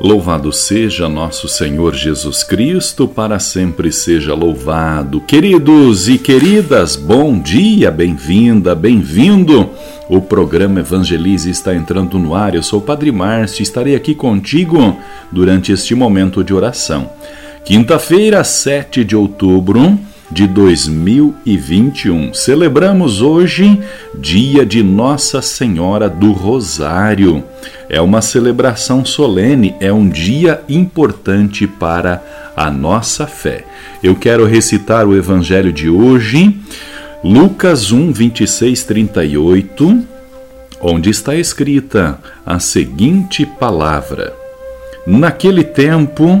Louvado seja nosso Senhor Jesus Cristo, para sempre seja louvado. Queridos e queridas, bom dia, bem-vinda, bem-vindo. O programa Evangelize está entrando no ar. Eu sou o Padre Márcio e estarei aqui contigo durante este momento de oração. Quinta-feira, 7 de outubro de 2021. Celebramos hoje dia de Nossa Senhora do Rosário. É uma celebração solene, é um dia importante para a nossa fé. Eu quero recitar o evangelho de hoje Lucas 1, 26, 38, onde está escrita a seguinte palavra: Naquele tempo,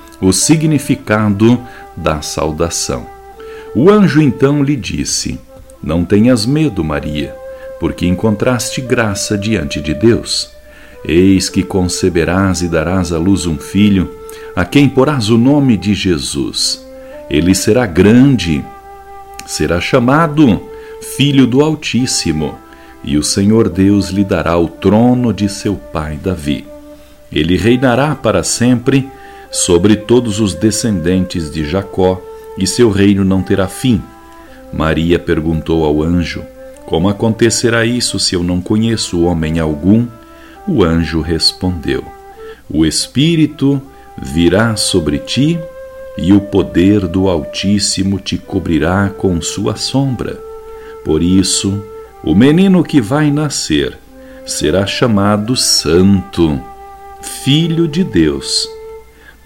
o significado da saudação. O anjo então lhe disse: Não tenhas medo, Maria, porque encontraste graça diante de Deus. Eis que conceberás e darás à luz um filho, a quem porás o nome de Jesus. Ele será grande, será chamado filho do Altíssimo, e o Senhor Deus lhe dará o trono de seu pai Davi. Ele reinará para sempre sobre todos os descendentes de Jacó, e seu reino não terá fim. Maria perguntou ao anjo: Como acontecerá isso se eu não conheço homem algum? O anjo respondeu: O Espírito virá sobre ti, e o poder do Altíssimo te cobrirá com sua sombra. Por isso, o menino que vai nascer será chamado Santo, Filho de Deus.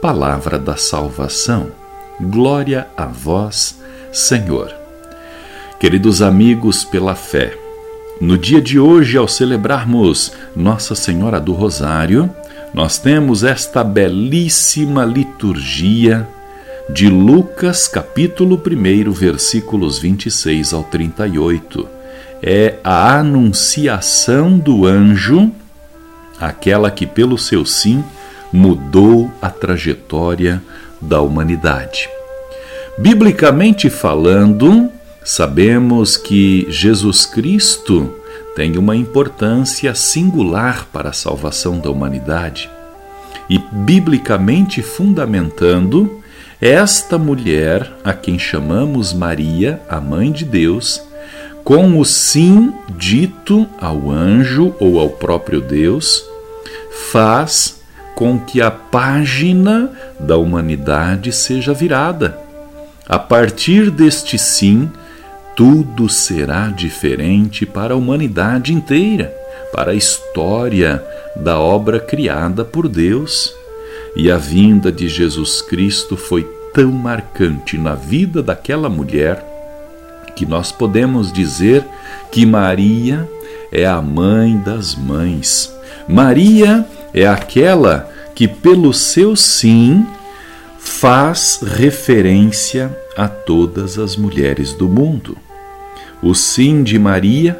Palavra da salvação. Glória a vós, Senhor. Queridos amigos, pela fé, no dia de hoje, ao celebrarmos Nossa Senhora do Rosário, nós temos esta belíssima liturgia de Lucas, capítulo 1, versículos 26 ao 38. É a anunciação do anjo, aquela que, pelo seu sim, mudou a trajetória da humanidade. Biblicamente falando, sabemos que Jesus Cristo tem uma importância singular para a salvação da humanidade. E, biblicamente fundamentando, esta mulher, a quem chamamos Maria, a mãe de Deus, com o sim dito ao anjo ou ao próprio Deus, faz com que a página da humanidade seja virada. A partir deste sim, tudo será diferente para a humanidade inteira, para a história da obra criada por Deus. E a vinda de Jesus Cristo foi tão marcante na vida daquela mulher que nós podemos dizer que Maria é a mãe das mães. Maria é aquela que, pelo seu sim, faz referência a todas as mulheres do mundo. O sim de Maria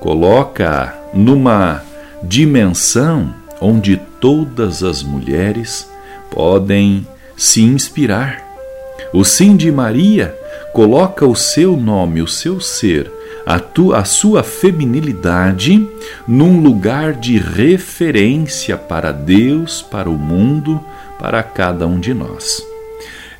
coloca numa dimensão onde todas as mulheres podem se inspirar. O sim de Maria coloca o seu nome, o seu ser, a, tu, a sua feminilidade num lugar de referência para Deus, para o mundo, para cada um de nós.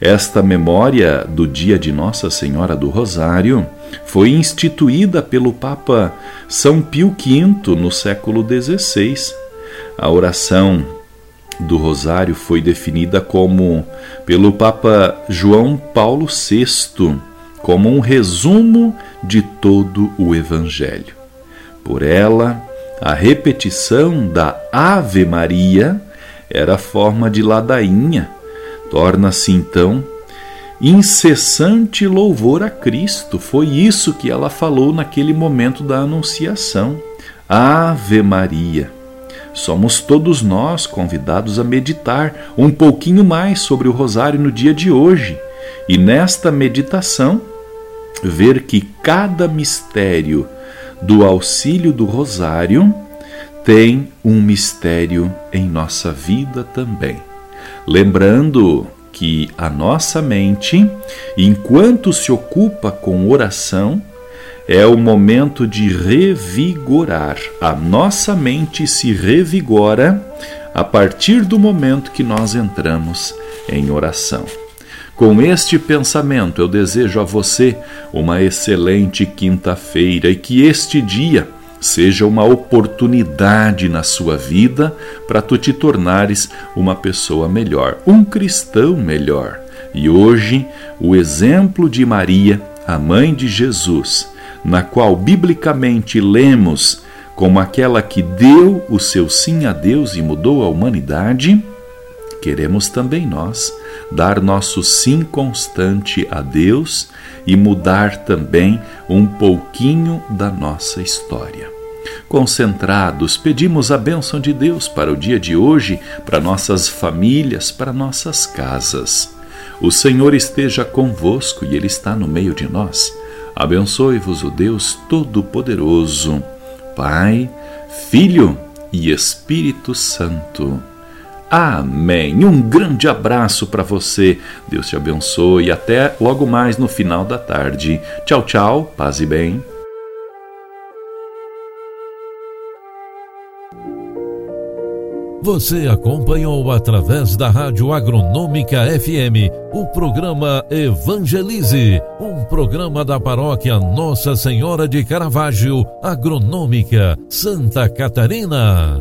Esta memória do dia de Nossa Senhora do Rosário foi instituída pelo Papa São Pio V no século XVI. A oração do Rosário foi definida como pelo Papa João Paulo VI como um resumo de todo o Evangelho. Por ela, a repetição da Ave Maria era forma de ladainha, torna-se então incessante louvor a Cristo. Foi isso que ela falou naquele momento da Anunciação. Ave Maria. Somos todos nós convidados a meditar um pouquinho mais sobre o Rosário no dia de hoje e nesta meditação ver que cada mistério do auxílio do Rosário tem um mistério em nossa vida também. Lembrando que a nossa mente, enquanto se ocupa com oração, é o momento de revigorar. A nossa mente se revigora a partir do momento que nós entramos em oração. Com este pensamento, eu desejo a você uma excelente quinta-feira e que este dia seja uma oportunidade na sua vida para tu te tornares uma pessoa melhor, um cristão melhor. E hoje, o exemplo de Maria, a mãe de Jesus, na qual biblicamente lemos como aquela que deu o seu sim a Deus e mudou a humanidade, queremos também nós dar nosso sim constante a Deus e mudar também um pouquinho da nossa história. Concentrados, pedimos a bênção de Deus para o dia de hoje, para nossas famílias, para nossas casas. O Senhor esteja convosco e Ele está no meio de nós. Abençoe-vos o Deus Todo-Poderoso, Pai, Filho e Espírito Santo. Amém. Um grande abraço para você. Deus te abençoe e até logo mais no final da tarde. Tchau, tchau. Paz e bem. Você acompanhou através da Rádio Agronômica FM o programa Evangelize, um programa da paróquia Nossa Senhora de Caravaggio, Agronômica, Santa Catarina.